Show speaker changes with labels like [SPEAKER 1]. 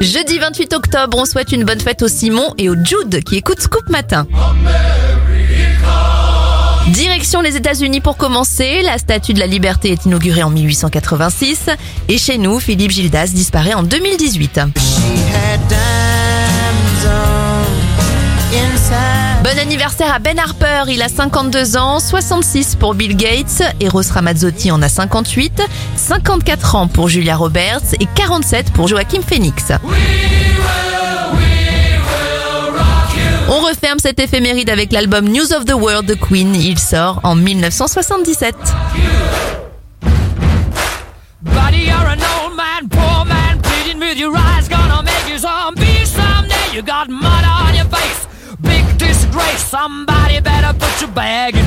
[SPEAKER 1] Jeudi 28 octobre, on souhaite une bonne fête au Simon et au Jude qui écoutent Scoop Matin. Direction les États-Unis pour commencer. La statue de la liberté est inaugurée en 1886. Et chez nous, Philippe Gildas disparaît en 2018. Bon anniversaire à Ben Harper, il a 52 ans, 66 pour Bill Gates, Eros Ramazzotti en a 58, 54 ans pour Julia Roberts et 47 pour Joachim Phoenix. On referme cette éphéméride avec l'album News of the World de Queen, il sort en 1977.
[SPEAKER 2] Buddy, you're an old man, poor man, pleading with your eyes, gonna make you got mud on your face. Somebody better put your bag